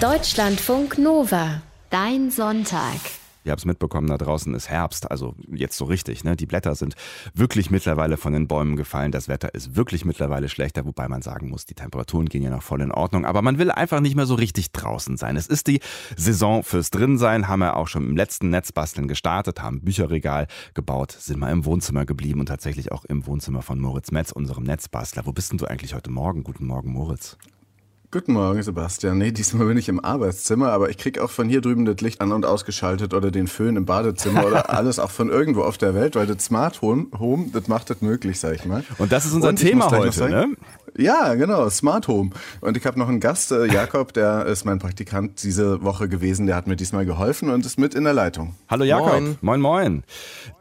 Deutschlandfunk Nova. Dein Sonntag. Ihr habt es mitbekommen, da draußen ist Herbst, also jetzt so richtig. Ne? Die Blätter sind wirklich mittlerweile von den Bäumen gefallen. Das Wetter ist wirklich mittlerweile schlechter, wobei man sagen muss, die Temperaturen gehen ja noch voll in Ordnung. Aber man will einfach nicht mehr so richtig draußen sein. Es ist die Saison fürs Drinsein, haben wir auch schon im letzten Netzbasteln gestartet, haben Bücherregal gebaut, sind mal im Wohnzimmer geblieben und tatsächlich auch im Wohnzimmer von Moritz Metz, unserem Netzbastler. Wo bist denn du eigentlich heute Morgen? Guten Morgen, Moritz. Guten Morgen, Sebastian. Nee, diesmal bin ich im Arbeitszimmer, aber ich krieg auch von hier drüben das Licht an und ausgeschaltet oder den Föhn im Badezimmer oder alles auch von irgendwo auf der Welt, weil das Smart Home, das macht das möglich, sag ich mal. Und das ist unser und Thema heute, sagen, ne? Ja, genau, Smart Home. Und ich habe noch einen Gast, äh, Jakob, der ist mein Praktikant diese Woche gewesen, der hat mir diesmal geholfen und ist mit in der Leitung. Hallo Jakob. Moin, moin. moin.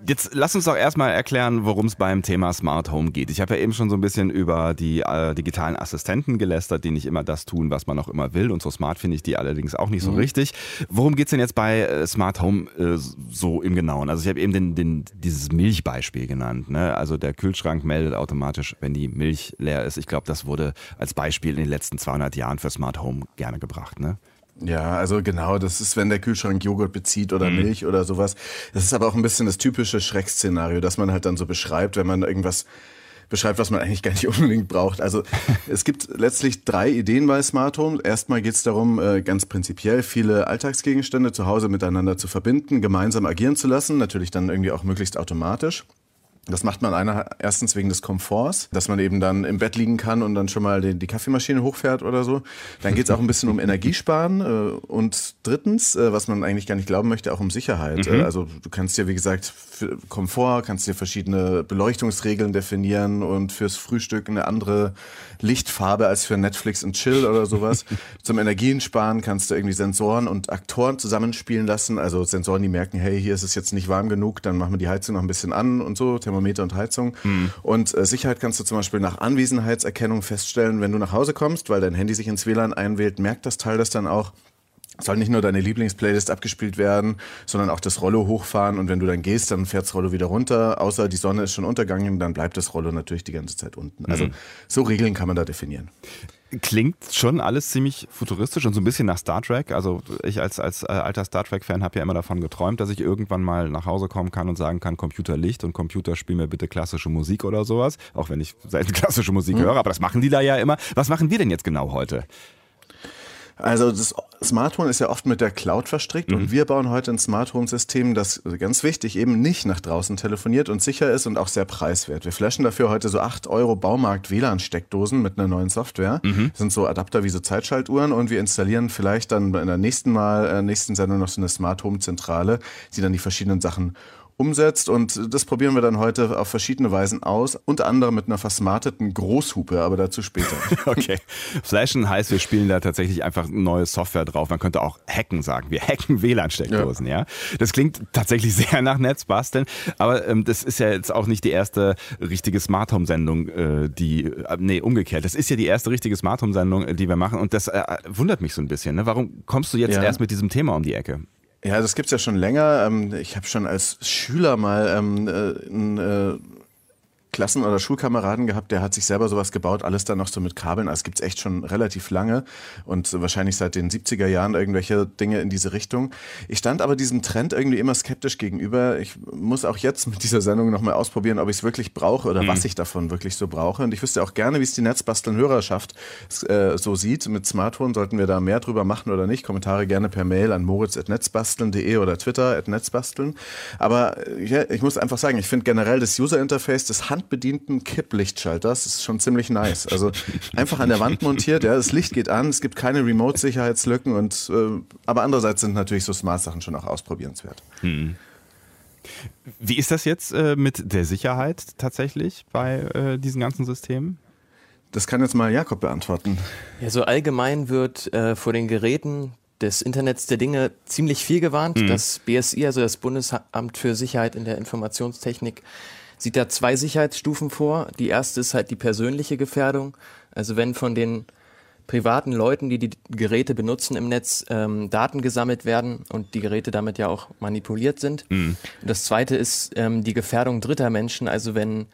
Jetzt lass uns doch erstmal erklären, worum es beim Thema Smart Home geht. Ich habe ja eben schon so ein bisschen über die äh, digitalen Assistenten gelästert, die nicht immer das tun, was man auch immer will. Und so smart finde ich die allerdings auch nicht so mhm. richtig. Worum geht es denn jetzt bei äh, Smart Home äh, so im Genauen? Also ich habe eben den, den, dieses Milchbeispiel genannt. Ne? Also der Kühlschrank meldet automatisch, wenn die Milch leer ist. Ich glaube, das wurde als Beispiel in den letzten 200 Jahren für Smart Home gerne gebracht. Ne? Ja, also genau, das ist, wenn der Kühlschrank Joghurt bezieht oder mhm. Milch oder sowas. Das ist aber auch ein bisschen das typische Schreckszenario, das man halt dann so beschreibt, wenn man irgendwas beschreibt, was man eigentlich gar nicht unbedingt braucht. Also es gibt letztlich drei Ideen bei Smart Home. Erstmal geht es darum, äh, ganz prinzipiell viele Alltagsgegenstände zu Hause miteinander zu verbinden, gemeinsam agieren zu lassen, natürlich dann irgendwie auch möglichst automatisch. Das macht man einer, erstens wegen des Komforts, dass man eben dann im Bett liegen kann und dann schon mal die, die Kaffeemaschine hochfährt oder so. Dann geht es auch ein bisschen um Energiesparen äh, und drittens, äh, was man eigentlich gar nicht glauben möchte, auch um Sicherheit. Mhm. Äh, also du kannst dir, wie gesagt, für Komfort, kannst dir verschiedene Beleuchtungsregeln definieren und fürs Frühstück eine andere Lichtfarbe als für Netflix und Chill oder sowas. Zum Energiensparen kannst du irgendwie Sensoren und Aktoren zusammenspielen lassen. Also Sensoren, die merken, hey, hier ist es jetzt nicht warm genug, dann machen wir die Heizung noch ein bisschen an und so. Thermometer und Heizung. Mhm. Und äh, Sicherheit kannst du zum Beispiel nach Anwesenheitserkennung feststellen, wenn du nach Hause kommst, weil dein Handy sich ins WLAN einwählt, merkt das Teil das dann auch soll nicht nur deine Lieblingsplaylist abgespielt werden, sondern auch das Rollo hochfahren und wenn du dann gehst, dann fährt das Rollo wieder runter, außer die Sonne ist schon untergegangen, dann bleibt das Rollo natürlich die ganze Zeit unten. Also mhm. so Regeln kann man da definieren. Klingt schon alles ziemlich futuristisch und so ein bisschen nach Star Trek. Also ich als, als äh, alter Star Trek-Fan habe ja immer davon geträumt, dass ich irgendwann mal nach Hause kommen kann und sagen kann, Computer Licht und Computer spiel mir bitte klassische Musik oder sowas. Auch wenn ich selten klassische Musik mhm. höre, aber das machen die da ja immer. Was machen wir denn jetzt genau heute? Also das Smart Home ist ja oft mit der Cloud verstrickt mhm. und wir bauen heute ein Smart Home System, das ganz wichtig eben nicht nach draußen telefoniert und sicher ist und auch sehr preiswert. Wir flashen dafür heute so 8 Euro Baumarkt WLAN Steckdosen mit einer neuen Software. Mhm. Das sind so Adapter wie so Zeitschaltuhren und wir installieren vielleicht dann in der nächsten Mal, äh, nächsten Sendung noch so eine Smart Home Zentrale, die dann die verschiedenen Sachen umsetzt. Und das probieren wir dann heute auf verschiedene Weisen aus. Unter anderem mit einer versmarteten Großhupe, aber dazu später. okay. Flashen heißt, wir spielen da tatsächlich einfach neue Software drauf. Man könnte auch hacken sagen. Wir hacken WLAN-Steckdosen, ja. ja. Das klingt tatsächlich sehr nach Netzbasteln. Aber ähm, das ist ja jetzt auch nicht die erste richtige Smart Home-Sendung, äh, die, äh, nee, umgekehrt. Das ist ja die erste richtige Smart Home-Sendung, die wir machen. Und das äh, wundert mich so ein bisschen. Ne? Warum kommst du jetzt ja. erst mit diesem Thema um die Ecke? Ja, das gibt's ja schon länger. Ähm, ich habe schon als Schüler mal ähm, äh, ein äh, Klassen- oder Schulkameraden gehabt, der hat sich selber sowas gebaut, alles dann noch so mit Kabeln. Also es gibt's echt schon relativ lange und wahrscheinlich seit den 70er Jahren irgendwelche Dinge in diese Richtung. Ich stand aber diesem Trend irgendwie immer skeptisch gegenüber. Ich muss auch jetzt mit dieser Sendung nochmal ausprobieren, ob ich es wirklich brauche oder mhm. was ich davon wirklich so brauche. Und ich wüsste auch gerne, wie es die Netzbasteln-Hörerschaft äh, so sieht. Mit Smartphone sollten wir da mehr drüber machen oder nicht. Kommentare gerne per Mail an moritz.netzbasteln.de oder Twitter.netzbasteln. Aber äh, ja, ich muss einfach sagen, ich finde generell das User-Interface, das Hand handbedienten Kipplichtschalters. Das ist schon ziemlich nice. Also einfach an der Wand montiert, ja, das Licht geht an, es gibt keine Remote-Sicherheitslücken und äh, aber andererseits sind natürlich so Smart-Sachen schon auch ausprobierenswert. Hm. Wie ist das jetzt äh, mit der Sicherheit tatsächlich bei äh, diesen ganzen Systemen? Das kann jetzt mal Jakob beantworten. Ja, so allgemein wird äh, vor den Geräten des Internets der Dinge ziemlich viel gewarnt. Mhm. Das BSI, also das Bundesamt für Sicherheit in der Informationstechnik, sieht da zwei Sicherheitsstufen vor. Die erste ist halt die persönliche Gefährdung. Also wenn von den privaten Leuten, die die Geräte benutzen im Netz, ähm, Daten gesammelt werden und die Geräte damit ja auch manipuliert sind. Mhm. Und das zweite ist ähm, die Gefährdung dritter Menschen. Also wenn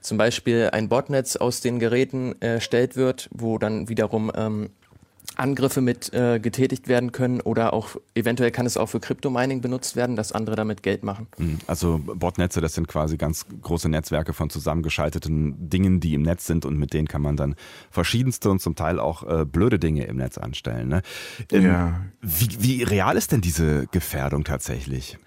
zum Beispiel ein Botnetz aus den Geräten erstellt wird, wo dann wiederum ähm, Angriffe mit äh, getätigt werden können oder auch eventuell kann es auch für Kryptomining benutzt werden, dass andere damit Geld machen. Hm, also Botnetze, das sind quasi ganz große Netzwerke von zusammengeschalteten Dingen, die im Netz sind und mit denen kann man dann verschiedenste und zum Teil auch äh, blöde Dinge im Netz anstellen. Ne? Ähm, ja. Wie, wie real ist denn diese Gefährdung tatsächlich?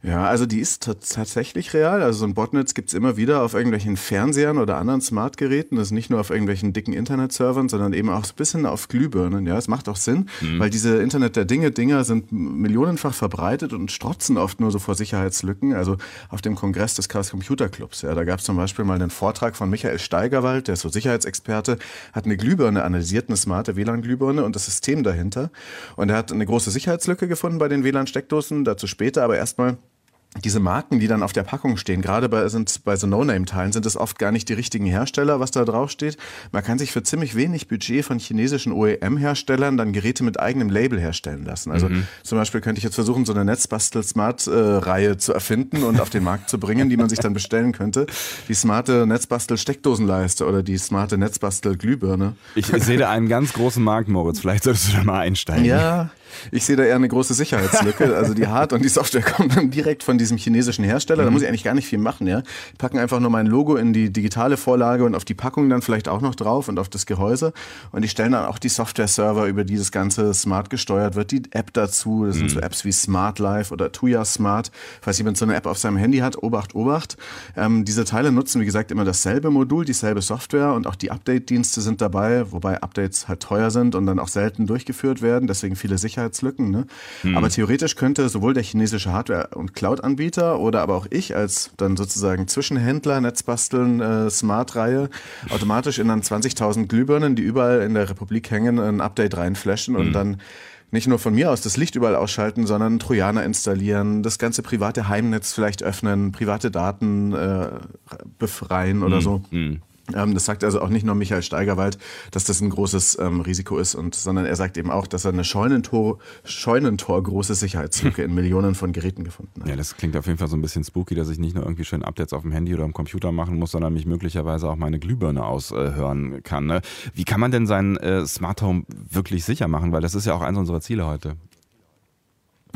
Ja, also die ist tatsächlich real. Also so ein Botnetz gibt's immer wieder auf irgendwelchen Fernsehern oder anderen Smartgeräten. Das ist nicht nur auf irgendwelchen dicken Internetservern, sondern eben auch so ein bisschen auf Glühbirnen. Ja, es macht auch Sinn, mhm. weil diese Internet der Dinge Dinger sind millionenfach verbreitet und strotzen oft nur so vor Sicherheitslücken. Also auf dem Kongress des Chaos Computer Clubs, ja, da gab's zum Beispiel mal einen Vortrag von Michael Steigerwald, der ist so Sicherheitsexperte, hat eine Glühbirne analysiert, eine smarte WLAN-Glühbirne und das System dahinter. Und er hat eine große Sicherheitslücke gefunden bei den WLAN-Steckdosen, dazu später, aber erstmal diese Marken, die dann auf der Packung stehen, gerade bei, sind, bei so No-Name-Teilen, sind es oft gar nicht die richtigen Hersteller, was da drauf steht. Man kann sich für ziemlich wenig Budget von chinesischen OEM-Herstellern dann Geräte mit eigenem Label herstellen lassen. Also mhm. zum Beispiel könnte ich jetzt versuchen, so eine Netzbastel-Smart-Reihe zu erfinden und auf den Markt zu bringen, die man sich dann bestellen könnte. Die smarte Netzbastel-Steckdosenleiste oder die smarte Netzbastel-Glühbirne. Ich, ich sehe da einen ganz großen Markt, Moritz. Vielleicht solltest du da mal einsteigen. Ja, ich sehe da eher eine große Sicherheitslücke. Also die Hard- und die Software kommen dann direkt von diesem chinesischen Hersteller. Da mhm. muss ich eigentlich gar nicht viel machen. Ja, die packen einfach nur mein Logo in die digitale Vorlage und auf die Packung dann vielleicht auch noch drauf und auf das Gehäuse. Und die stellen dann auch die Software-Server, über die das Ganze smart gesteuert wird, die App dazu. Das sind mhm. so Apps wie Smart Life oder Tuya Smart. Falls jemand so eine App auf seinem Handy hat, Obacht, Obacht. Ähm, diese Teile nutzen, wie gesagt, immer dasselbe Modul, dieselbe Software und auch die Update-Dienste sind dabei, wobei Updates halt teuer sind und dann auch selten durchgeführt werden. Deswegen viele Sicherheitslücken. Ne? Mhm. Aber theoretisch könnte sowohl der chinesische Hardware- und Cloud-Anbieter oder aber auch ich als dann sozusagen Zwischenhändler, Netzbasteln, äh, Smart-Reihe automatisch in dann 20.000 Glühbirnen, die überall in der Republik hängen, ein Update reinflashen mhm. und dann nicht nur von mir aus das Licht überall ausschalten, sondern Trojaner installieren, das ganze private Heimnetz vielleicht öffnen, private Daten äh, befreien oder mhm. so. Mhm. Ähm, das sagt also auch nicht nur Michael Steigerwald, dass das ein großes ähm, Risiko ist, und, sondern er sagt eben auch, dass er eine Scheunentor, Scheunentor große Sicherheitslücke in Millionen von Geräten gefunden hat. Ja, das klingt auf jeden Fall so ein bisschen spooky, dass ich nicht nur irgendwie schön Updates auf dem Handy oder am Computer machen muss, sondern mich möglicherweise auch meine Glühbirne aushören kann. Ne? Wie kann man denn sein äh, Smart Home wirklich sicher machen? Weil das ist ja auch eines unserer Ziele heute.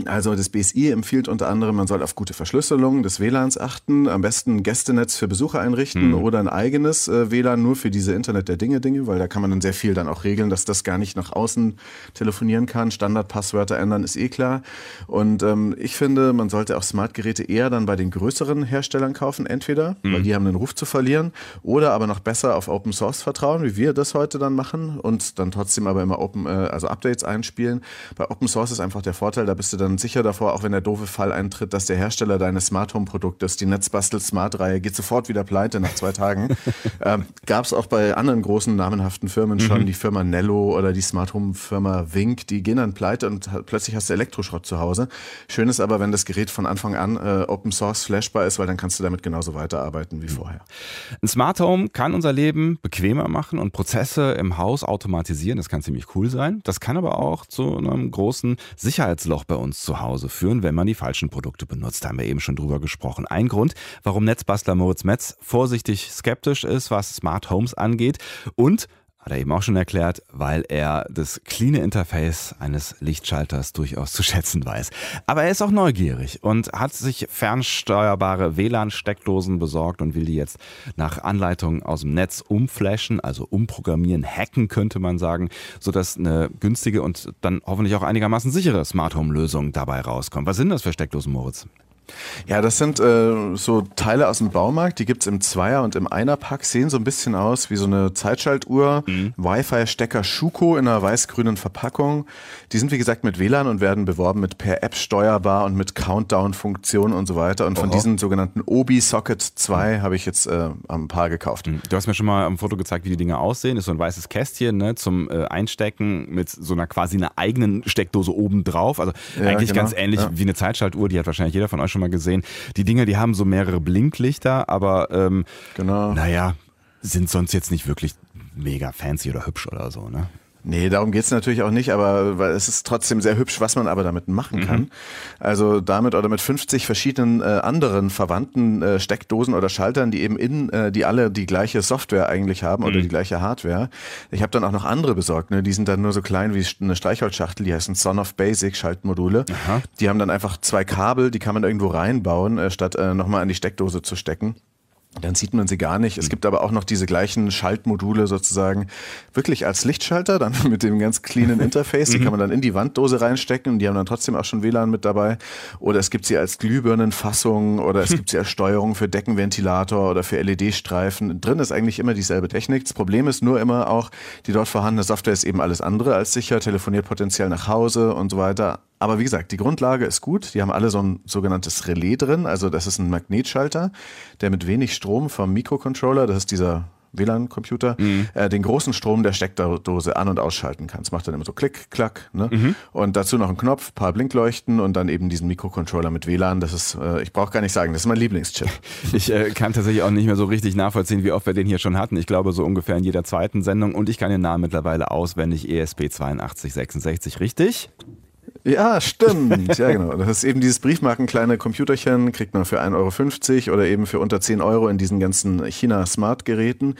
Also das BSI empfiehlt unter anderem, man soll auf gute Verschlüsselung des WLANs achten, am besten ein Gästenetz für Besucher einrichten mhm. oder ein eigenes äh, WLAN nur für diese Internet der Dinge Dinge, weil da kann man dann sehr viel dann auch regeln, dass das gar nicht nach außen telefonieren kann. Standardpasswörter ändern ist eh klar. Und ähm, ich finde, man sollte auch Smartgeräte eher dann bei den größeren Herstellern kaufen, entweder, mhm. weil die haben den Ruf zu verlieren, oder aber noch besser auf Open Source vertrauen, wie wir das heute dann machen und dann trotzdem aber immer Open, äh, also Updates einspielen. Bei Open Source ist einfach der Vorteil, da bist du dann sicher davor, auch wenn der doofe Fall eintritt, dass der Hersteller deines Smart Home Produktes, die Netzbastel Smart Reihe, geht sofort wieder pleite nach zwei Tagen. ähm, Gab es auch bei anderen großen namenhaften Firmen schon, mhm. die Firma Nello oder die Smart Home Firma Wink, die gehen dann pleite und plötzlich hast du Elektroschrott zu Hause. Schön ist aber, wenn das Gerät von Anfang an äh, Open Source flashbar ist, weil dann kannst du damit genauso weiterarbeiten wie mhm. vorher. Ein Smart Home kann unser Leben bequemer machen und Prozesse im Haus automatisieren. Das kann ziemlich cool sein. Das kann aber auch zu einem großen Sicherheitsloch bei uns zu Hause führen, wenn man die falschen Produkte benutzt. Da haben wir eben schon drüber gesprochen. Ein Grund, warum Netzbastler Moritz Metz vorsichtig skeptisch ist, was Smart Homes angeht und hat er eben auch schon erklärt, weil er das cleane Interface eines Lichtschalters durchaus zu schätzen weiß. Aber er ist auch neugierig und hat sich fernsteuerbare WLAN-Steckdosen besorgt und will die jetzt nach Anleitung aus dem Netz umflashen, also umprogrammieren, hacken könnte man sagen, sodass eine günstige und dann hoffentlich auch einigermaßen sichere Smart Home-Lösung dabei rauskommt. Was sind das für Steckdosen, Moritz? Ja, das sind äh, so Teile aus dem Baumarkt, die gibt's im Zweier- und im Einer-Pack, sehen so ein bisschen aus wie so eine Zeitschaltuhr, mhm. Wi-Fi-Stecker Schuko in einer weiß-grünen Verpackung. Die sind wie gesagt mit WLAN und werden beworben mit per App steuerbar und mit Countdown-Funktion und so weiter. Und von Oho. diesen sogenannten Obi Socket 2 habe ich jetzt äh, ein paar gekauft. Mhm. Du hast mir schon mal am Foto gezeigt, wie die Dinge aussehen. Ist so ein weißes Kästchen ne, zum äh, Einstecken mit so einer quasi einer eigenen Steckdose oben drauf. Also ja, eigentlich genau. ganz ähnlich ja. wie eine Zeitschaltuhr, die hat wahrscheinlich jeder von euch schon mal gesehen. Die Dinger, die haben so mehrere Blinklichter, aber ähm, genau. naja, sind sonst jetzt nicht wirklich mega fancy oder hübsch oder so, ne? Nee, darum geht's natürlich auch nicht, aber weil es ist trotzdem sehr hübsch, was man aber damit machen kann. Mhm. Also damit oder mit 50 verschiedenen äh, anderen verwandten äh, Steckdosen oder Schaltern, die eben in, äh, die alle die gleiche Software eigentlich haben mhm. oder die gleiche Hardware. Ich habe dann auch noch andere besorgt, ne? die sind dann nur so klein wie eine Streichholzschachtel, die heißen Son of Basic Schaltmodule. Aha. Die haben dann einfach zwei Kabel, die kann man irgendwo reinbauen, äh, statt äh, nochmal an die Steckdose zu stecken. Dann sieht man sie gar nicht. Es gibt aber auch noch diese gleichen Schaltmodule sozusagen wirklich als Lichtschalter, dann mit dem ganz cleanen Interface. Die mhm. kann man dann in die Wanddose reinstecken und die haben dann trotzdem auch schon WLAN mit dabei. Oder es gibt sie als Glühbirnenfassung oder es gibt sie als Steuerung für Deckenventilator oder für LED-Streifen. Drin ist eigentlich immer dieselbe Technik. Das Problem ist nur immer auch, die dort vorhandene Software ist eben alles andere als sicher, telefoniert potenziell nach Hause und so weiter. Aber wie gesagt, die Grundlage ist gut. Die haben alle so ein sogenanntes Relais drin. Also das ist ein Magnetschalter, der mit wenig Strom vom Mikrocontroller, das ist dieser WLAN-Computer, mhm. äh, den großen Strom der Steckdose an- und ausschalten kann. Das macht dann immer so Klick, Klack. Ne? Mhm. Und dazu noch ein Knopf, paar Blinkleuchten und dann eben diesen Mikrocontroller mit WLAN. Das ist, äh, ich brauche gar nicht sagen, das ist mein Lieblingschip. Ich äh, kann tatsächlich auch nicht mehr so richtig nachvollziehen, wie oft wir den hier schon hatten. Ich glaube so ungefähr in jeder zweiten Sendung und ich kann den Namen mittlerweile auswendig ESP8266, richtig? Ja, stimmt. Ja, genau. Das ist eben dieses Briefmarken kleine Computerchen, kriegt man für 1,50 Euro oder eben für unter 10 Euro in diesen ganzen China-Smart-Geräten.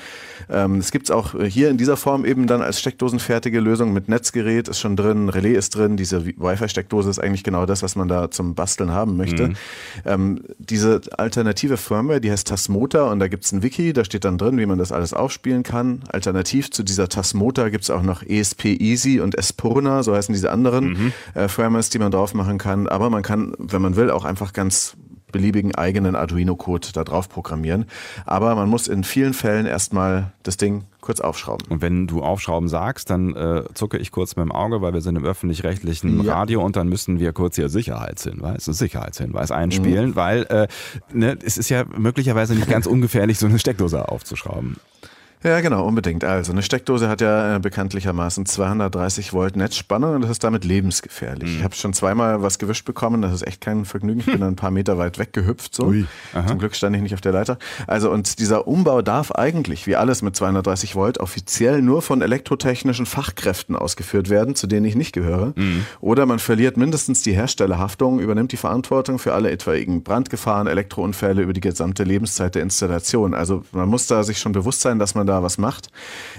Ähm, das gibt's auch hier in dieser Form eben dann als steckdosenfertige Lösung mit Netzgerät ist schon drin, Relais ist drin, diese Wi-Fi-Steckdose ist eigentlich genau das, was man da zum Basteln haben möchte. Mhm. Ähm, diese alternative Firmware, die heißt Tasmota und da gibt's ein Wiki, da steht dann drin, wie man das alles aufspielen kann. Alternativ zu dieser Tasmota gibt's auch noch ESP Easy und Espurna, so heißen diese anderen. Mhm. Äh, Frames, die man drauf machen kann. Aber man kann, wenn man will, auch einfach ganz beliebigen eigenen Arduino-Code da drauf programmieren. Aber man muss in vielen Fällen erstmal das Ding kurz aufschrauben. Und wenn du aufschrauben sagst, dann äh, zucke ich kurz mit dem Auge, weil wir sind im öffentlich-rechtlichen ja. Radio und dann müssen wir kurz hier Sicherheitshinweis, Sicherheitshinweis einspielen, mhm. weil äh, ne, es ist ja möglicherweise nicht ganz ungefährlich, so eine Steckdose aufzuschrauben. Ja, genau, unbedingt. Also eine Steckdose hat ja äh, bekanntlichermaßen 230 Volt Netzspannung und das ist damit lebensgefährlich. Mhm. Ich habe schon zweimal was gewischt bekommen, das ist echt kein Vergnügen. Ich bin dann ein paar Meter weit weggehüpft. So. Zum Glück stand ich nicht auf der Leiter. Also und dieser Umbau darf eigentlich, wie alles mit 230 Volt, offiziell nur von elektrotechnischen Fachkräften ausgeführt werden, zu denen ich nicht gehöre. Mhm. Oder man verliert mindestens die Herstellerhaftung, übernimmt die Verantwortung für alle etwaigen Brandgefahren, Elektrounfälle über die gesamte Lebenszeit der Installation. Also man muss da sich schon bewusst sein, dass man da da was macht.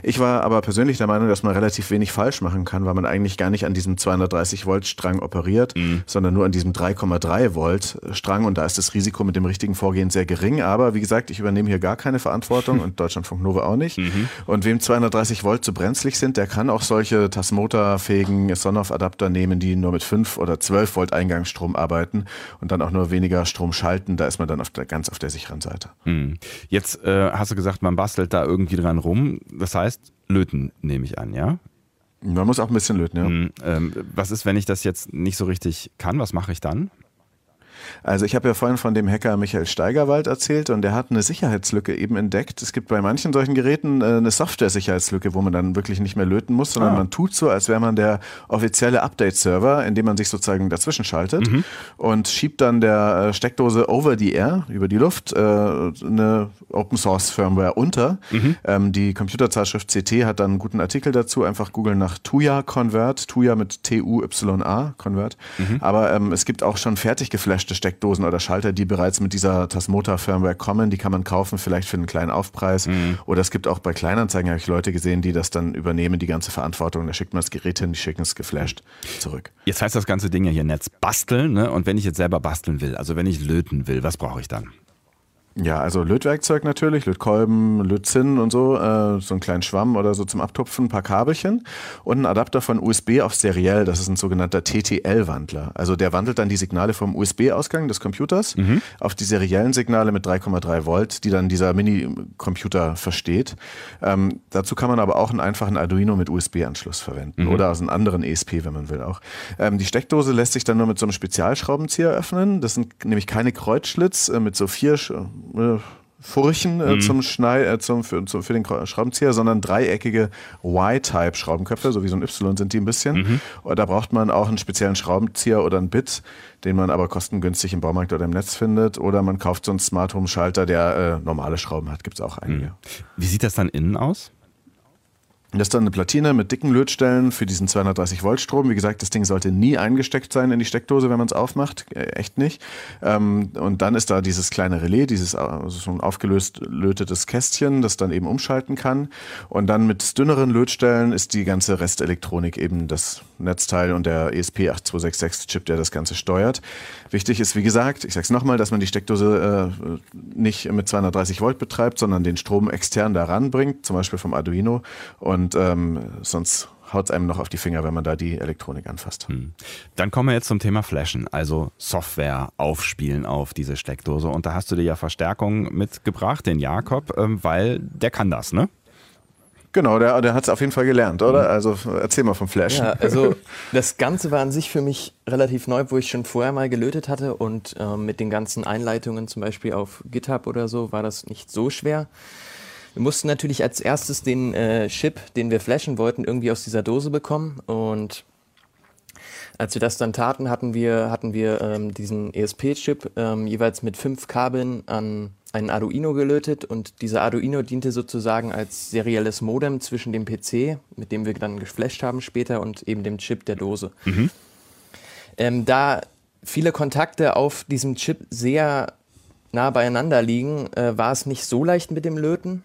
Ich war aber persönlich der Meinung, dass man relativ wenig falsch machen kann, weil man eigentlich gar nicht an diesem 230 Volt Strang operiert, mhm. sondern nur an diesem 3,3 Volt Strang und da ist das Risiko mit dem richtigen Vorgehen sehr gering. Aber wie gesagt, ich übernehme hier gar keine Verantwortung und Deutschlandfunk Nova auch nicht. Mhm. Und wem 230 Volt zu brenzlig sind, der kann auch solche Tasmota-fähigen Sonoff-Adapter nehmen, die nur mit 5 oder 12 Volt Eingangsstrom arbeiten und dann auch nur weniger Strom schalten. Da ist man dann auf der, ganz auf der sicheren Seite. Mhm. Jetzt äh, hast du gesagt, man bastelt da irgendwie dran rum. Das heißt, löten nehme ich an, ja? Man muss auch ein bisschen löten, ja. Hm, ähm, was ist, wenn ich das jetzt nicht so richtig kann? Was mache ich dann? Also ich habe ja vorhin von dem Hacker Michael Steigerwald erzählt und der hat eine Sicherheitslücke eben entdeckt. Es gibt bei manchen solchen Geräten äh, eine Software-Sicherheitslücke, wo man dann wirklich nicht mehr löten muss, sondern ah. man tut so, als wäre man der offizielle Update-Server, in dem man sich sozusagen dazwischen schaltet mhm. und schiebt dann der äh, Steckdose over the air, über die Luft, äh, eine Open-Source-Firmware unter. Mhm. Ähm, die Computerzeitschrift CT hat dann einen guten Artikel dazu. Einfach googeln nach Tuya Convert, Tuya mit T-U-Y-A Convert. Mhm. Aber ähm, es gibt auch schon fertig geflashte gefälschte Steckdosen oder Schalter, die bereits mit dieser Tasmota-Firmware kommen. Die kann man kaufen, vielleicht für einen kleinen Aufpreis. Mhm. Oder es gibt auch bei Kleinanzeigen, habe ich Leute gesehen, die das dann übernehmen, die ganze Verantwortung. Da schickt man das Gerät hin, die schicken es geflasht zurück. Jetzt heißt das ganze Ding ja hier Netz basteln. Ne? Und wenn ich jetzt selber basteln will, also wenn ich löten will, was brauche ich dann? Ja, also Lötwerkzeug natürlich, Lötkolben, Lötzinn und so, äh, so einen kleinen Schwamm oder so zum Abtupfen, ein paar Kabelchen und ein Adapter von USB auf seriell, das ist ein sogenannter TTL-Wandler. Also der wandelt dann die Signale vom USB-Ausgang des Computers mhm. auf die seriellen Signale mit 3,3 Volt, die dann dieser Mini-Computer versteht. Ähm, dazu kann man aber auch einen einfachen Arduino mit USB-Anschluss verwenden mhm. oder aus einem anderen ESP, wenn man will auch. Ähm, die Steckdose lässt sich dann nur mit so einem Spezialschraubenzieher öffnen. Das sind nämlich keine Kreuzschlitz äh, mit so vier äh, Furchen äh, mhm. zum Schnei äh, zum, für, zum, für den Schraubenzieher, sondern dreieckige Y-Type Schraubenköpfe, so wie so ein Y sind die ein bisschen. Mhm. Und da braucht man auch einen speziellen Schraubenzieher oder ein Bit, den man aber kostengünstig im Baumarkt oder im Netz findet. Oder man kauft so einen Smart Home Schalter, der äh, normale Schrauben hat, gibt es auch einige. Mhm. Wie sieht das dann innen aus? Das ist dann eine Platine mit dicken Lötstellen für diesen 230 Volt Strom. Wie gesagt, das Ding sollte nie eingesteckt sein in die Steckdose, wenn man es aufmacht. Äh, echt nicht. Ähm, und dann ist da dieses kleine Relais, dieses also so ein aufgelöst lötetes Kästchen, das dann eben umschalten kann. Und dann mit dünneren Lötstellen ist die ganze Restelektronik eben das Netzteil und der ESP8266 Chip, der das Ganze steuert. Wichtig ist, wie gesagt, ich sage es nochmal, dass man die Steckdose äh, nicht mit 230 Volt betreibt, sondern den Strom extern da ranbringt, zum Beispiel vom Arduino. Und ähm, sonst haut es einem noch auf die Finger, wenn man da die Elektronik anfasst. Hm. Dann kommen wir jetzt zum Thema Flashen, also Software aufspielen auf diese Steckdose. Und da hast du dir ja Verstärkung mitgebracht, den Jakob, ähm, weil der kann das, ne? Genau, der, der hat es auf jeden Fall gelernt, oder? Hm. Also erzähl mal vom Flash. Ja, also das Ganze war an sich für mich relativ neu, wo ich schon vorher mal gelötet hatte und ähm, mit den ganzen Einleitungen zum Beispiel auf GitHub oder so war das nicht so schwer. Wir mussten natürlich als erstes den äh, Chip, den wir flashen wollten, irgendwie aus dieser Dose bekommen. Und als wir das dann taten, hatten wir, hatten wir ähm, diesen ESP-Chip ähm, jeweils mit fünf Kabeln an einen Arduino gelötet und dieser Arduino diente sozusagen als serielles Modem zwischen dem PC, mit dem wir dann geflasht haben später, und eben dem Chip der Dose. Mhm. Ähm, da viele Kontakte auf diesem Chip sehr nah beieinander liegen, äh, war es nicht so leicht mit dem Löten.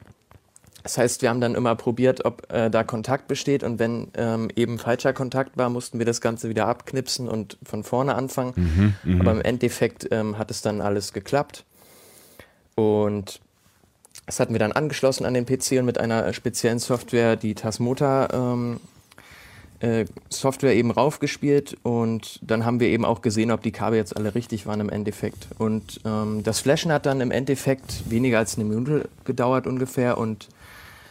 Das heißt, wir haben dann immer probiert, ob äh, da Kontakt besteht und wenn ähm, eben falscher Kontakt war, mussten wir das Ganze wieder abknipsen und von vorne anfangen. Mhm, mhm. Aber im Endeffekt ähm, hat es dann alles geklappt. Und das hatten wir dann angeschlossen an den PC und mit einer speziellen Software, die Tasmota ähm, äh, Software eben raufgespielt und dann haben wir eben auch gesehen, ob die Kabel jetzt alle richtig waren im Endeffekt. Und ähm, das Flashen hat dann im Endeffekt weniger als eine Minute gedauert ungefähr und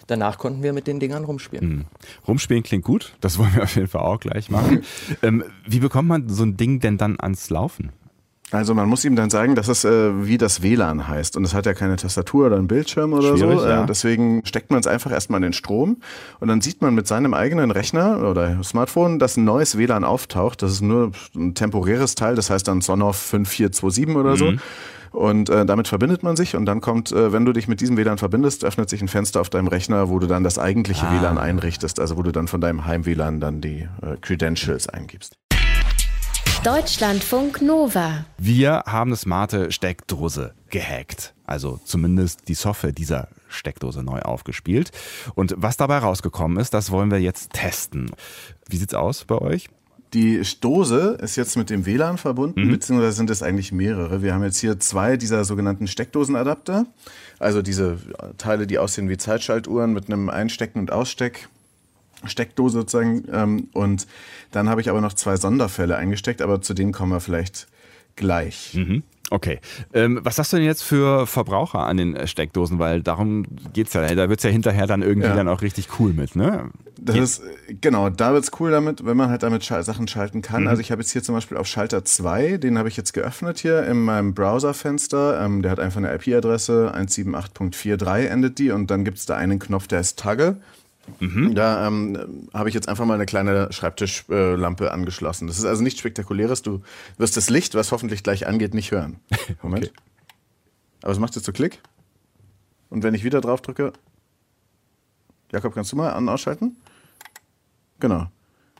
danach konnten wir mit den Dingern rumspielen. Mhm. Rumspielen klingt gut, das wollen wir auf jeden Fall auch gleich machen. ähm, wie bekommt man so ein Ding denn dann ans Laufen? Also man muss ihm dann sagen, dass es äh, wie das WLAN heißt und es hat ja keine Tastatur oder einen Bildschirm oder Schwierig, so. Äh, ja. deswegen steckt man es einfach erstmal in den Strom und dann sieht man mit seinem eigenen Rechner oder Smartphone, dass ein neues WLAN auftaucht. Das ist nur ein temporäres Teil, das heißt dann Sonoff 5427 oder mhm. so. Und äh, damit verbindet man sich und dann kommt, äh, wenn du dich mit diesem WLAN verbindest, öffnet sich ein Fenster auf deinem Rechner, wo du dann das eigentliche ah. WLAN einrichtest, also wo du dann von deinem Heim-WLAN dann die äh, Credentials eingibst. Deutschlandfunk Nova. Wir haben eine smarte Steckdose gehackt. Also zumindest die Software dieser Steckdose neu aufgespielt. Und was dabei rausgekommen ist, das wollen wir jetzt testen. Wie sieht's aus bei euch? Die Dose ist jetzt mit dem WLAN verbunden, mhm. beziehungsweise sind es eigentlich mehrere. Wir haben jetzt hier zwei dieser sogenannten Steckdosenadapter. Also diese Teile, die aussehen wie Zeitschaltuhren mit einem Einstecken und Aussteck. Steckdose sozusagen. Ähm, und dann habe ich aber noch zwei Sonderfälle eingesteckt, aber zu denen kommen wir vielleicht gleich. Mhm. Okay. Ähm, was hast du denn jetzt für Verbraucher an den äh, Steckdosen? Weil darum geht es ja. Da wird es ja hinterher dann irgendwie ja. dann auch richtig cool mit, ne? Das ist, genau, da wird es cool damit, wenn man halt damit Sachen schalten kann. Mhm. Also ich habe jetzt hier zum Beispiel auf Schalter 2, den habe ich jetzt geöffnet hier in meinem Browserfenster. Ähm, der hat einfach eine IP-Adresse, 178.43 endet die und dann gibt es da einen Knopf, der ist Tagge. Mhm. Da ähm, habe ich jetzt einfach mal eine kleine Schreibtischlampe äh, angeschlossen. Das ist also nichts Spektakuläres. Du wirst das Licht, was hoffentlich gleich angeht, nicht hören. Moment. Okay. Aber es macht jetzt so Klick. Und wenn ich wieder drauf drücke. Jakob, kannst du mal an- ausschalten? Genau.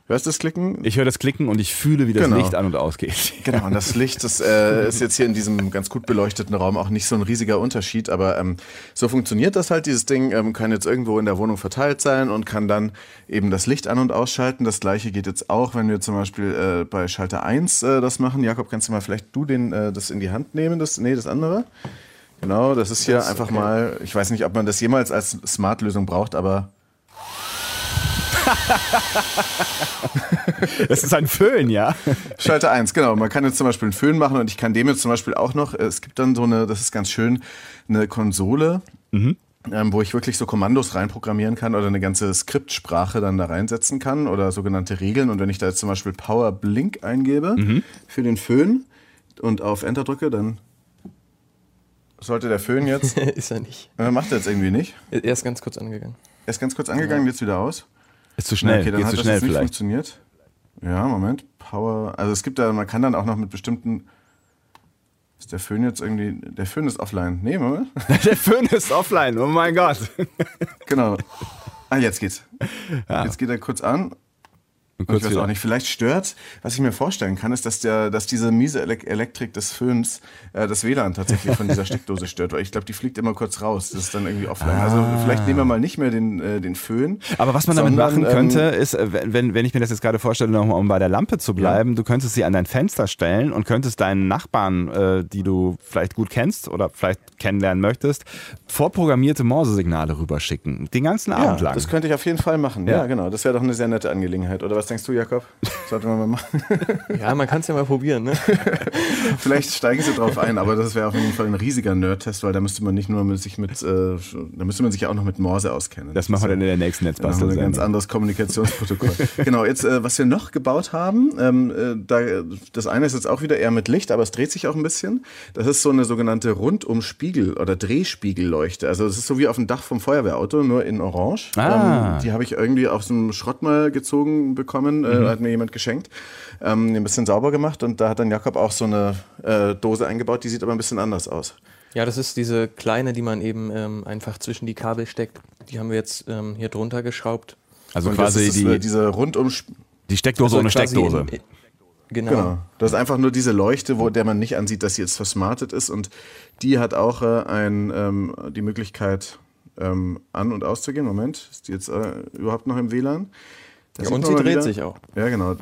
Hörst du das Klicken? Ich höre das Klicken und ich fühle, wie das genau. Licht an und ausgeht. Genau, und das Licht das, äh, ist jetzt hier in diesem ganz gut beleuchteten Raum auch nicht so ein riesiger Unterschied, aber ähm, so funktioniert das halt. Dieses Ding ähm, kann jetzt irgendwo in der Wohnung verteilt sein und kann dann eben das Licht an- und ausschalten. Das gleiche geht jetzt auch, wenn wir zum Beispiel äh, bei Schalter 1 äh, das machen. Jakob, kannst du mal vielleicht du den, äh, das in die Hand nehmen? Das, nee, das andere? Genau, das ist hier das, einfach okay. mal, ich weiß nicht, ob man das jemals als Smart-Lösung braucht, aber das ist ein Föhn, ja. Schalter 1, genau. Man kann jetzt zum Beispiel einen Föhn machen und ich kann dem jetzt zum Beispiel auch noch, es gibt dann so eine, das ist ganz schön, eine Konsole. Mhm. Ähm, wo ich wirklich so Kommandos reinprogrammieren kann oder eine ganze Skriptsprache dann da reinsetzen kann oder sogenannte Regeln. Und wenn ich da jetzt zum Beispiel Power Blink eingebe mhm. für den Föhn und auf Enter drücke, dann sollte der Föhn jetzt. ist er nicht. Äh, macht er jetzt irgendwie nicht. Er ist ganz kurz angegangen. Er ist ganz kurz angegangen, ja. jetzt wieder aus. Ist zu schnell. Okay, dann Geht hat zu schnell vielleicht. funktioniert. Ja, Moment. Power. Also es gibt da, man kann dann auch noch mit bestimmten. Ist der Föhn jetzt irgendwie. Der Föhn ist offline. Nee, Moment. der Föhn ist offline, oh mein Gott. genau. Ah, jetzt geht's. Ja. Jetzt geht er kurz an. Und ich weiß wieder. auch nicht, vielleicht stört, was ich mir vorstellen kann, ist, dass, der, dass diese miese Elektrik des Föhns äh, das WLAN tatsächlich von dieser Steckdose stört, weil ich glaube, die fliegt immer kurz raus. Das ist dann irgendwie offline. Ah. Also vielleicht nehmen wir mal nicht mehr den, äh, den Föhn. Aber was man sondern, damit machen könnte, ähm, ist, wenn, wenn ich mir das jetzt gerade vorstelle, nochmal um bei der Lampe zu bleiben, ja. du könntest sie an dein Fenster stellen und könntest deinen Nachbarn, äh, die du vielleicht gut kennst oder vielleicht kennenlernen möchtest, vorprogrammierte Morse-Signale rüberschicken. Den ganzen Abend ja, lang. Das könnte ich auf jeden Fall machen. Ja, ja genau. Das wäre doch eine sehr nette Angelegenheit. Oder was denkst du, Jakob? Sollten wir mal machen. ja, man kann es ja mal probieren. Ne? Vielleicht steigen sie drauf ein, aber das wäre auf jeden Fall ein riesiger Nerd-Test, weil da müsste man nicht nur mit sich mit, äh, da müsste man sich ja auch noch mit Morse auskennen. Das, das machen wir dann in der nächsten Netzbastel. Ein ganz anderes Kommunikationsprotokoll. genau, jetzt, äh, was wir noch gebaut haben, ähm, äh, da, das eine ist jetzt auch wieder eher mit Licht, aber es dreht sich auch ein bisschen. Das ist so eine sogenannte Rundumspiegel- oder Drehspiegelleuchte. Also das ist so wie auf dem Dach vom Feuerwehrauto, nur in Orange. Ah. Ähm, die habe ich irgendwie aus dem Schrott mal gezogen bekommen, äh, mhm. hat mir jemand geschenkt, ähm, ein bisschen sauber gemacht und da hat dann Jakob auch so eine äh, Dose eingebaut, die sieht aber ein bisschen anders aus. Ja, das ist diese kleine, die man eben ähm, einfach zwischen die Kabel steckt. Die haben wir jetzt ähm, hier drunter geschraubt. Also und quasi das ist, die, äh, diese rundum die Steckdose also ohne Steckdose. In, genau. genau. Das ist einfach nur diese Leuchte, wo der man nicht ansieht, dass sie jetzt versmartet ist und die hat auch äh, ein, ähm, die Möglichkeit ähm, an und auszugehen. Moment, ist die jetzt äh, überhaupt noch im WLAN? Ja, und sie dreht wieder. sich auch. Ja, genau.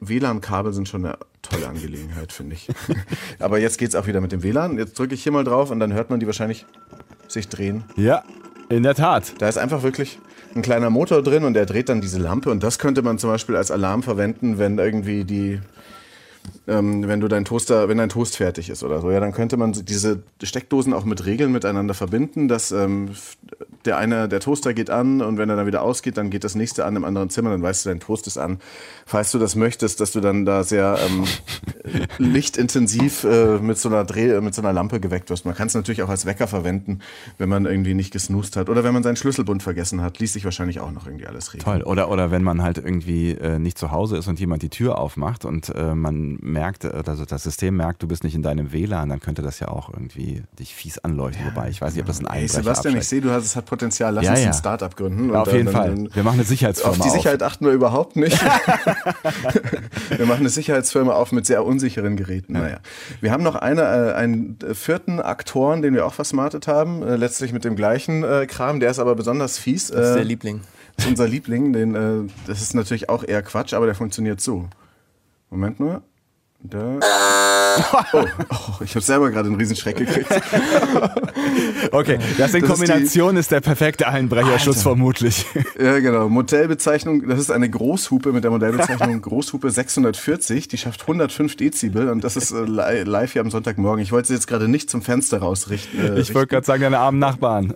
WLAN-Kabel sind schon eine tolle Angelegenheit, finde ich. Aber jetzt geht es auch wieder mit dem WLAN. Jetzt drücke ich hier mal drauf und dann hört man die wahrscheinlich sich drehen. Ja, in der Tat. Da ist einfach wirklich ein kleiner Motor drin und der dreht dann diese Lampe. Und das könnte man zum Beispiel als Alarm verwenden, wenn irgendwie die ähm, wenn du dein Toaster, wenn dein Toast fertig ist oder so, ja, dann könnte man diese Steckdosen auch mit Regeln miteinander verbinden, dass ähm, der eine, der Toaster geht an und wenn er dann wieder ausgeht, dann geht das nächste an im anderen Zimmer, dann weißt du, dein Toast ist an. Falls du das möchtest, dass du dann da sehr ähm, lichtintensiv äh, mit so einer Dreh, mit so einer Lampe geweckt wirst. Man kann es natürlich auch als Wecker verwenden, wenn man irgendwie nicht gesnoost hat oder wenn man seinen Schlüsselbund vergessen hat, ließ sich wahrscheinlich auch noch irgendwie alles regeln. Toll. Oder, oder wenn man halt irgendwie äh, nicht zu Hause ist und jemand die Tür aufmacht und äh, man merkt, äh, also das System merkt, du bist nicht in deinem WLAN, dann könnte das ja auch irgendwie dich fies anleuchten. Ja, Wobei ich weiß nicht, ob das ein Einbrecher hey, Sebastian, abschreckt. ich sehe, du hast, es hat Potenzial. Lass ja, uns ja. ein Startup gründen. Ja, auf jeden dann, Fall. Dann, wir machen eine Sicherheitsfirma Auf die Sicherheit auf. achten wir überhaupt nicht. wir machen eine Sicherheitsfirma auf mit sehr unsicheren Geräten. Naja. Wir haben noch eine, äh, einen vierten Aktoren, den wir auch versmartet haben, äh, letztlich mit dem gleichen äh, Kram. Der ist aber besonders fies. Das ist der Liebling. Das ist unser Liebling. Den, äh, das ist natürlich auch eher Quatsch, aber der funktioniert so. Moment nur. Da. Oh, oh ich habe selber gerade einen Riesenschreck gekriegt. okay, das in das Kombination ist, die, ist, der perfekte Einbrecherschutz Alter. vermutlich. Ja, genau. Modellbezeichnung, das ist eine Großhupe mit der Modellbezeichnung Großhupe 640. Die schafft 105 Dezibel und das ist äh, live hier am Sonntagmorgen. Ich wollte sie jetzt gerade nicht zum Fenster rausrichten. Äh, ich wollte gerade sagen, deine armen Nachbarn.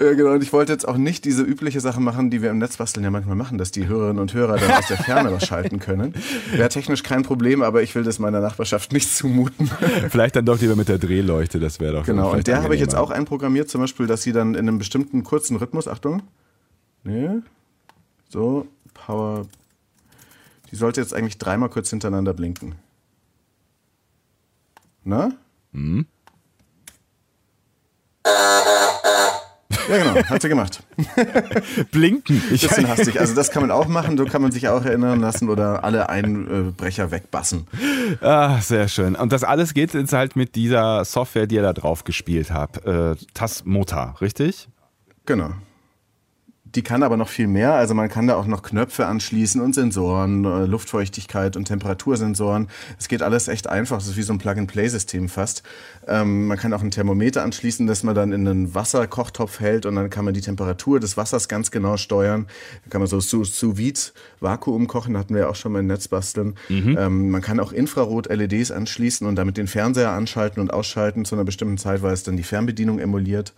Ja, genau. Und ich wollte jetzt auch nicht diese übliche Sache machen, die wir im Netzbasteln ja manchmal machen, dass die Hörerinnen und Hörer dann aus der Ferne was schalten können. Wäre technisch kein Problem, aber ich will das meiner Nachbarschaft nicht zumuten. Vielleicht dann doch lieber mit der Drehleuchte, das wäre doch Genau, und der habe ich jetzt auch einprogrammiert, zum Beispiel, dass sie dann in einem bestimmten kurzen Rhythmus, Achtung, nee, so, Power, die sollte jetzt eigentlich dreimal kurz hintereinander blinken. Na? Mhm. Ja, genau, hat sie gemacht. Blinken. Ich Bisschen hastig. Also das kann man auch machen, so kann man sich auch erinnern lassen oder alle Einbrecher wegbassen. Ah, sehr schön. Und das alles geht jetzt halt mit dieser Software, die ihr da drauf gespielt habt. Äh, Tasmota, richtig? Genau. Die kann aber noch viel mehr. Also man kann da auch noch Knöpfe anschließen und Sensoren, äh, Luftfeuchtigkeit und Temperatursensoren. Es geht alles echt einfach. Es ist wie so ein Plug-and-Play-System fast. Ähm, man kann auch ein Thermometer anschließen, das man dann in einen Wasserkochtopf hält und dann kann man die Temperatur des Wassers ganz genau steuern. Da kann man so sous, sous vide Vakuum kochen, hatten wir ja auch schon mal im Netz basteln. Mhm. Ähm, man kann auch Infrarot-LEDs anschließen und damit den Fernseher anschalten und ausschalten zu einer bestimmten Zeit, weil es dann die Fernbedienung emuliert.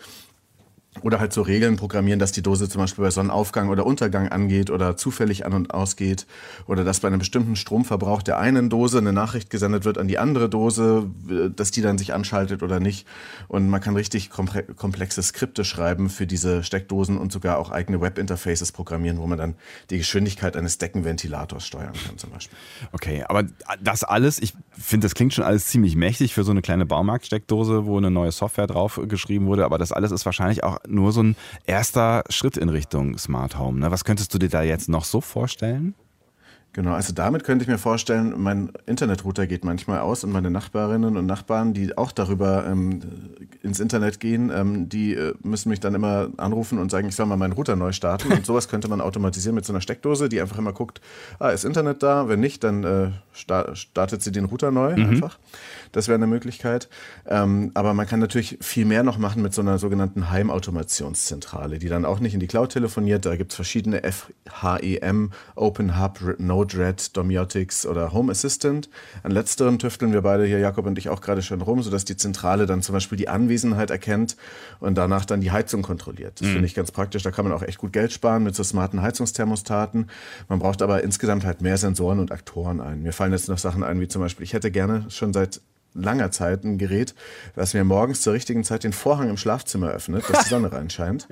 Oder halt so Regeln programmieren, dass die Dose zum Beispiel bei Sonnenaufgang oder Untergang angeht oder zufällig an und ausgeht. Oder dass bei einem bestimmten Stromverbrauch der einen Dose eine Nachricht gesendet wird an die andere Dose, dass die dann sich anschaltet oder nicht. Und man kann richtig komplexe Skripte schreiben für diese Steckdosen und sogar auch eigene Webinterfaces programmieren, wo man dann die Geschwindigkeit eines Deckenventilators steuern kann zum Beispiel. Okay, aber das alles, ich finde, das klingt schon alles ziemlich mächtig für so eine kleine Baumarktsteckdose, wo eine neue Software drauf geschrieben wurde. Aber das alles ist wahrscheinlich auch nur so ein erster Schritt in Richtung Smart Home. Ne? Was könntest du dir da jetzt noch so vorstellen? Genau, also damit könnte ich mir vorstellen, mein Internetrouter geht manchmal aus und meine Nachbarinnen und Nachbarn, die auch darüber ähm, ins Internet gehen, ähm, die äh, müssen mich dann immer anrufen und sagen, ich soll mal meinen Router neu starten. Und sowas könnte man automatisieren mit so einer Steckdose, die einfach immer guckt, ah, ist Internet da? Wenn nicht, dann äh, startet sie den Router neu mhm. einfach. Das wäre eine Möglichkeit. Ähm, aber man kann natürlich viel mehr noch machen mit so einer sogenannten Heimautomationszentrale, die dann auch nicht in die Cloud telefoniert. Da gibt es verschiedene FHEM, Open Hub, Node-RED, Domiotics oder Home Assistant. An letzteren tüfteln wir beide hier, Jakob und ich, auch gerade schon rum, sodass die Zentrale dann zum Beispiel die Anwesenheit erkennt und danach dann die Heizung kontrolliert. Das mhm. finde ich ganz praktisch. Da kann man auch echt gut Geld sparen mit so smarten Heizungsthermostaten. Man braucht aber insgesamt halt mehr Sensoren und Aktoren ein. Mir fallen jetzt noch Sachen ein, wie zum Beispiel, ich hätte gerne schon seit langer Zeit ein Gerät, das mir morgens zur richtigen Zeit den Vorhang im Schlafzimmer öffnet, dass die Sonne reinscheint.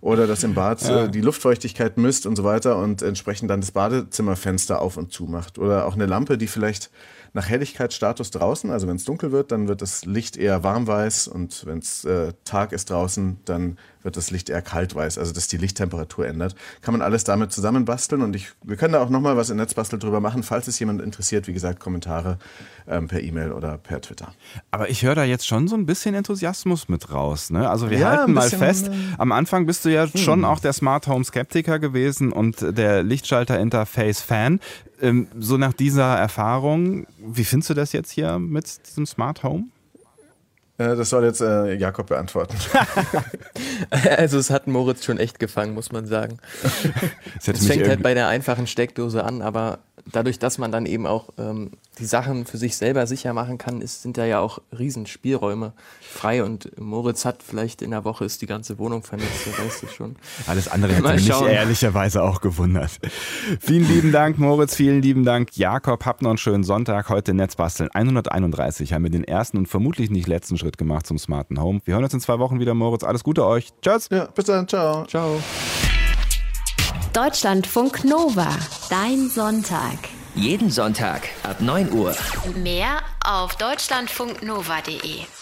Oder das im Bad ja. die Luftfeuchtigkeit misst und so weiter und entsprechend dann das Badezimmerfenster auf und zu macht. Oder auch eine Lampe, die vielleicht nach Helligkeitsstatus draußen, also wenn es dunkel wird, dann wird das Licht eher warmweiß und wenn es äh, Tag ist draußen, dann wird das Licht eher kaltweiß, also dass die Lichttemperatur ändert. Kann man alles damit zusammenbasteln und ich, wir können da auch nochmal was in Netzbastel drüber machen, falls es jemand interessiert. Wie gesagt, Kommentare ähm, per E-Mail oder per Twitter. Aber ich höre da jetzt schon so ein bisschen Enthusiasmus mit raus. Ne? Also wir ja, halten mal fest, äh, am Anfang bist du ja hm. schon auch der Smart Home Skeptiker gewesen und der Lichtschalter Interface Fan. Ähm, so nach dieser Erfahrung, wie findest du das jetzt hier mit diesem Smart Home? Äh, das soll jetzt äh, Jakob beantworten. also es hat Moritz schon echt gefangen, muss man sagen. Es fängt halt bei der einfachen Steckdose an, aber dadurch, dass man dann eben auch ähm, die Sachen für sich selber sicher machen kann, ist, sind da ja auch Riesenspielräume frei und Moritz hat vielleicht in der Woche ist die ganze Wohnung vernetzt, da weißt du schon. Alles andere hätte mich ehrlicherweise auch gewundert. vielen lieben Dank, Moritz, vielen lieben Dank, Jakob. Habt noch einen schönen Sonntag. Heute Netzbasteln 131 haben wir den ersten und vermutlich nicht letzten Schritt gemacht zum smarten Home. Wir hören uns in zwei Wochen wieder, Moritz. Alles Gute euch. Tschüss. Ja, bis dann. Ciao. Ciao. Deutschlandfunk Nova. Dein Sonntag. Jeden Sonntag ab 9 Uhr. Mehr auf deutschlandfunknova.de.